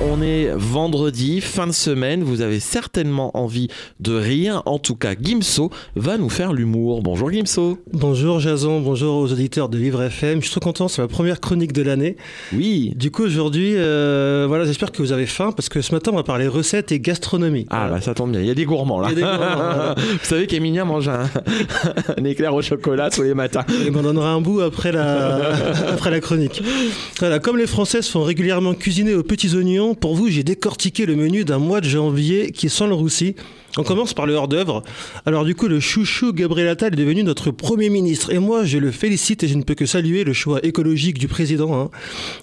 On est vendredi, fin de semaine, vous avez certainement envie de rire. En tout cas, Gimso va nous faire l'humour. Bonjour Gimso. Bonjour Jason, bonjour aux auditeurs de Vivre FM. Je suis trop content, c'est ma première chronique de l'année. Oui. Du coup, aujourd'hui, euh, voilà, j'espère que vous avez faim parce que ce matin, on va parler recettes et gastronomie. Ah, bah ça tombe bien, il y a des gourmands là. Il y a des gourmands, vous savez qu'Emilia mange un, un, éclair au chocolat tous les matins. Et m'en donnera un bout après la, après la chronique. Voilà, comme les Françaises font régulièrement cuisiner aux petits oignons, pour vous, j'ai décortiqué le menu d'un mois de janvier qui sent le roussi. On commence par le hors-d'œuvre. Alors du coup, le chouchou Gabriel Attal est devenu notre Premier ministre. Et moi, je le félicite et je ne peux que saluer le choix écologique du président. Hein.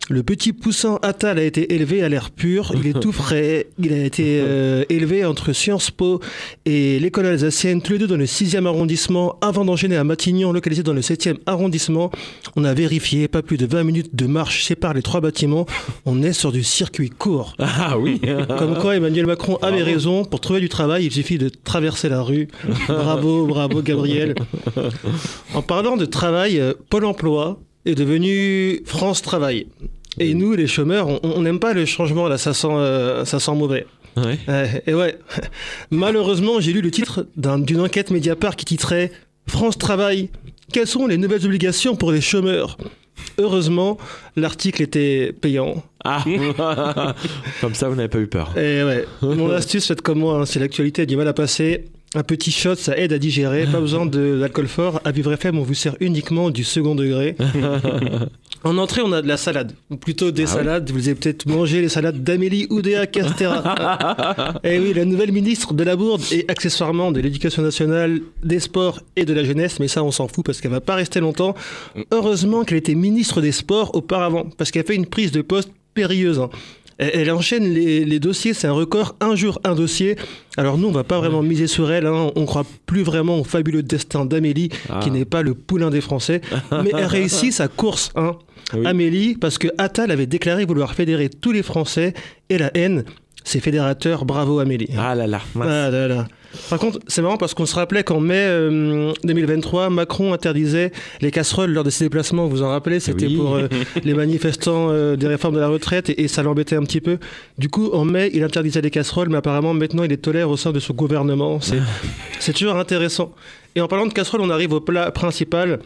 Le petit poussin Attal a été élevé à l'air pur. Il est tout frais. Il a été euh, élevé entre Sciences Po et l'école alsacienne, tous les deux dans le 6e arrondissement, avant d'enchaîner à Matignon, localisé dans le 7e arrondissement. On a vérifié, pas plus de 20 minutes de marche séparent les trois bâtiments. On est sur du circuit court. Ah oui Comme quoi Emmanuel Macron avait raison. Pour trouver du travail, il suffit de traverser la rue. Bravo, bravo Gabriel. En parlant de travail, euh, Pôle emploi est devenu France Travail. Et nous, les chômeurs, on n'aime pas le changement, là, ça sent, euh, ça sent mauvais. Ouais. Euh, et ouais, malheureusement, j'ai lu le titre d'une enquête Mediapart qui titrait France Travail, quelles sont les nouvelles obligations pour les chômeurs? Heureusement, l'article était payant. Ah Comme ça, vous n'avez pas eu peur. Et ouais, mon astuce, faites comme moi, hein, si l'actualité a du mal à passer, un petit shot, ça aide à digérer. Pas besoin de l'alcool fort. À Vivre FM, on vous sert uniquement du second degré. En entrée, on a de la salade, ou plutôt des Ah oui salades. Vous avez peut-être mangé les salades d'Amélie Oudéa Castera. et oui, la nouvelle ministre de la Bourde et accessoirement de l'Éducation nationale, des Sports et de la Jeunesse. Mais ça, on s'en fout parce qu'elle va pas rester longtemps. Heureusement qu'elle était ministre des Sports auparavant, parce qu'elle fait une prise de poste périlleuse. Elle elle enchaîne les, les dossiers, c'est un record, un jour un dossier. Alors nous, on va pas vraiment miser sur elle, hein. on croit plus vraiment au fabuleux destin d'Amélie, Ah. qui n'est pas le poulain des Français, mais elle réussit sa course. Hein. Oui. Amélie, parce que Attal avait déclaré vouloir fédérer tous les Français, et la haine, c'est fédérateur, bravo Amélie. Ah là là. Ah là là. Par contre, c'est marrant parce qu'on se rappelait qu'en mai euh, 2023, Macron interdisait les casseroles lors de ses déplacements. Vous vous en rappelez C'était Oui. pour euh, les manifestants euh, des réformes de la retraite et, et ça l'embêtait un petit peu. Du coup, en mai, il interdisait les casseroles, mais apparemment maintenant, il les tolère au sein de son gouvernement. C'est c'est toujours intéressant. Et en parlant de casseroles, on arrive au plat principal.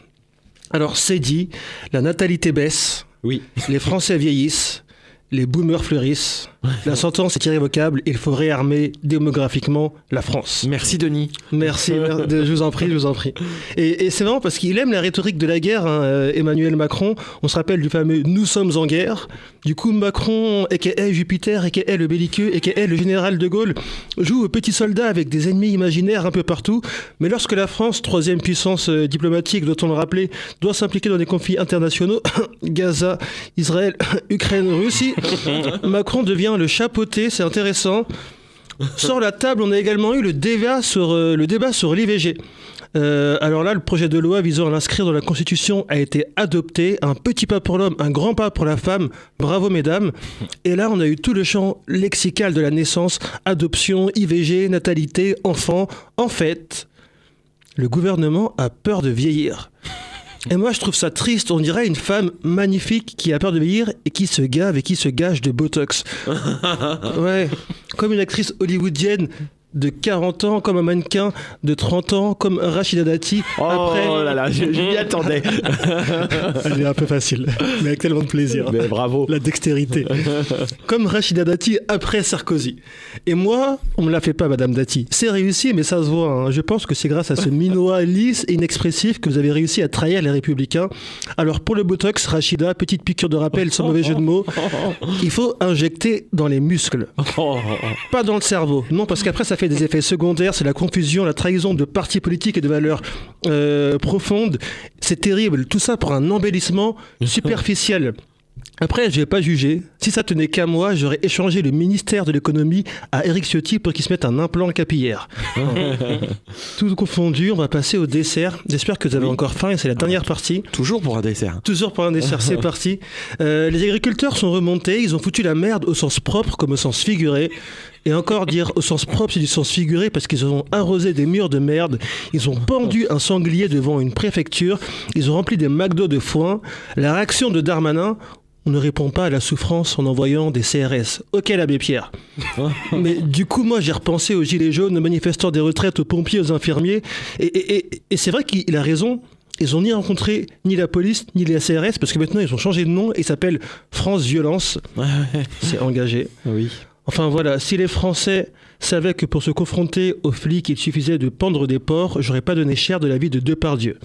Alors, c'est dit, la natalité baisse, Oui. les Français vieillissent, les boomers fleurissent. La sentence est irrévocable, il faut réarmer démographiquement la France. Merci Denis. Merci, je vous en prie, je vous en prie. Et, et c'est marrant parce qu'il aime la rhétorique de la guerre, hein, euh, Emmanuel Macron. On se rappelle du fameux Nous sommes en guerre. Du coup, Macron, aka Jupiter, aka le belliqueux, aka le général de Gaulle, joue au petit soldat avec des ennemis imaginaires un peu partout. Mais lorsque la France, troisième puissance euh, diplomatique, doit-on le rappeler, doit s'impliquer dans des conflits internationaux, Gaza, Israël, Ukraine, Russie, Macron devient le chapeauté, c'est intéressant. Sur la table, on a également eu le débat sur, euh, le débat sur l'IVG. Euh, alors là, le projet de loi visant à l'inscrire dans la Constitution a été adopté. Un petit pas pour l'homme, un grand pas pour la femme. Bravo, mesdames. Et là, on a eu tout le champ lexical de la naissance, adoption, IVG, natalité, enfant. En fait, le gouvernement a peur de vieillir. Et moi, je trouve ça triste. On dirait une femme magnifique qui a peur de vieillir et qui se gave et qui se gage de Botox. Ouais, comme une actrice hollywoodienne de 40 ans, comme un mannequin de 30 ans, comme Rachida Dati. Oh Après, là là, je, je m'y attendais. elle est un peu facile, mais avec tellement de plaisir. Mais bravo. La dextérité. Comme Rachida Dati après Sarkozy. Et moi, on me la fait pas, Madame Dati. C'est réussi, mais ça se voit. hein. Je pense que c'est grâce à ce minois lisse et inexpressif que vous avez réussi à trahir les Républicains. Alors pour le Botox, Rachida, petite piqûre de rappel sans mauvais jeu de mots, il faut injecter dans les muscles. Oh, Pas dans le cerveau. Non, parce qu'après, ça fait des effets secondaires. C'est la confusion, la trahison de partis politiques et de valeurs euh, profondes. C'est terrible. Tout ça pour un embellissement superficiel. Après, je vais pas juger. Si ça tenait qu'à moi, j'aurais échangé le ministère de l'économie à Eric Ciotti pour qu'il se mette un implant capillaire. Tout confondu, on va passer au dessert. J'espère que vous avez Oui. encore faim et c'est la dernière partie. Toujours pour un dessert. Toujours pour un dessert, c'est parti. Euh, les agriculteurs sont remontés, ils ont foutu la merde au sens propre comme au sens figuré. Et encore dire au sens propre, c'est du sens figuré parce qu'ils ont arrosé des murs de merde, ils ont pendu un sanglier devant une préfecture, ils ont rempli des McDo de foin. La réaction de Darmanin, on ne répond pas à la souffrance en envoyant des CRS. Ok, l'abbé Pierre. Mais du coup, moi, j'ai repensé aux gilets jaunes, aux manifestants des retraites, aux pompiers, aux infirmiers. Et, et- et- et c'est vrai qu'il a raison. Ils ont ni rencontré ni la police, ni les CRS, parce que maintenant, ils ont changé de nom et s'appellent France Violence. C'est engagé. Oui. Enfin voilà, si les Français savaient que pour se confronter aux flics, il suffisait de pendre des porcs, j'aurais pas donné cher de la vie de Depardieu.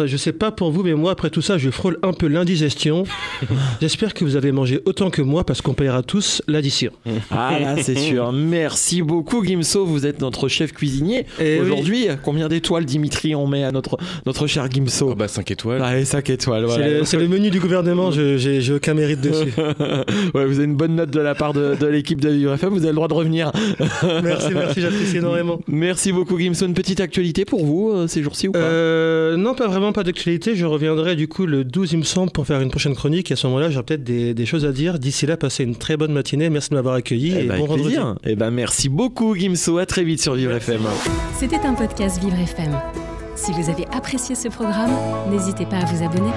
Ouais, Je sais pas pour vous, mais moi, après tout ça, je frôle un peu l'indigestion. J'espère que vous avez mangé autant que moi, parce qu'on payera tous l'addition. Ah là, c'est sûr. Merci beaucoup, Gimso. Vous êtes notre chef cuisinier. Et oui. Aujourd'hui, combien d'étoiles, Dimitri, on met à notre, notre cher Gimso Oh bah 5 étoiles. Allez, 5 étoiles. C'est le, c'est le menu du gouvernement, je- j'ai j'ai aucun mérite dessus. ouais, vous avez une bonne note de la part de, de l'équipe de Vivre FM. Vous avez le droit de revenir. Merci, merci, j'apprécie énormément. Merci beaucoup, Gimso. Une petite actualité pour vous euh, ces jours-ci ou pas? Euh, non, pas vraiment, pas d'actualité. Je reviendrai du coup le 12, il me semble, pour faire une prochaine chronique. Et à ce moment-là, j'aurai peut-être des, des choses à dire. D'ici là, passez une très bonne matinée. Merci de m'avoir accueilli Eh et ben, bon avec vendredi. plaisir. Eh ben, merci beaucoup, Gimso. À très vite sur Vivre FM. C'était un podcast Vivre FM. Si vous avez apprécié ce programme, n'hésitez pas à vous abonner.